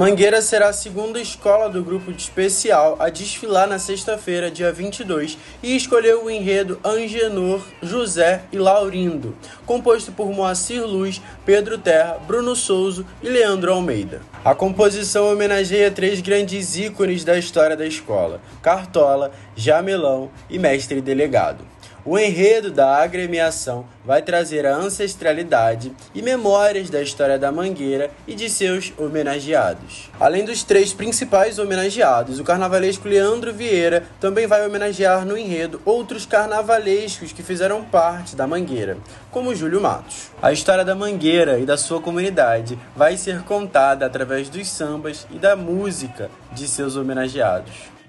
Mangueira será a segunda escola do grupo de especial a desfilar na sexta-feira, dia 22, e escolheu o enredo Angenor, José e Laurindo, composto por Moacir Luz, Pedro Terra, Bruno Souza e Leandro Almeida. A composição homenageia três grandes ícones da história da escola: Cartola, Jamelão e Mestre Delegado. O enredo da agremiação vai trazer a ancestralidade e memórias da história da Mangueira e de seus homenageados. Além dos três principais homenageados, o carnavalesco Leandro Vieira também vai homenagear no enredo outros carnavalescos que fizeram parte da Mangueira, como Júlio Matos. A história da Mangueira e da sua comunidade vai ser contada através dos sambas e da música de seus homenageados.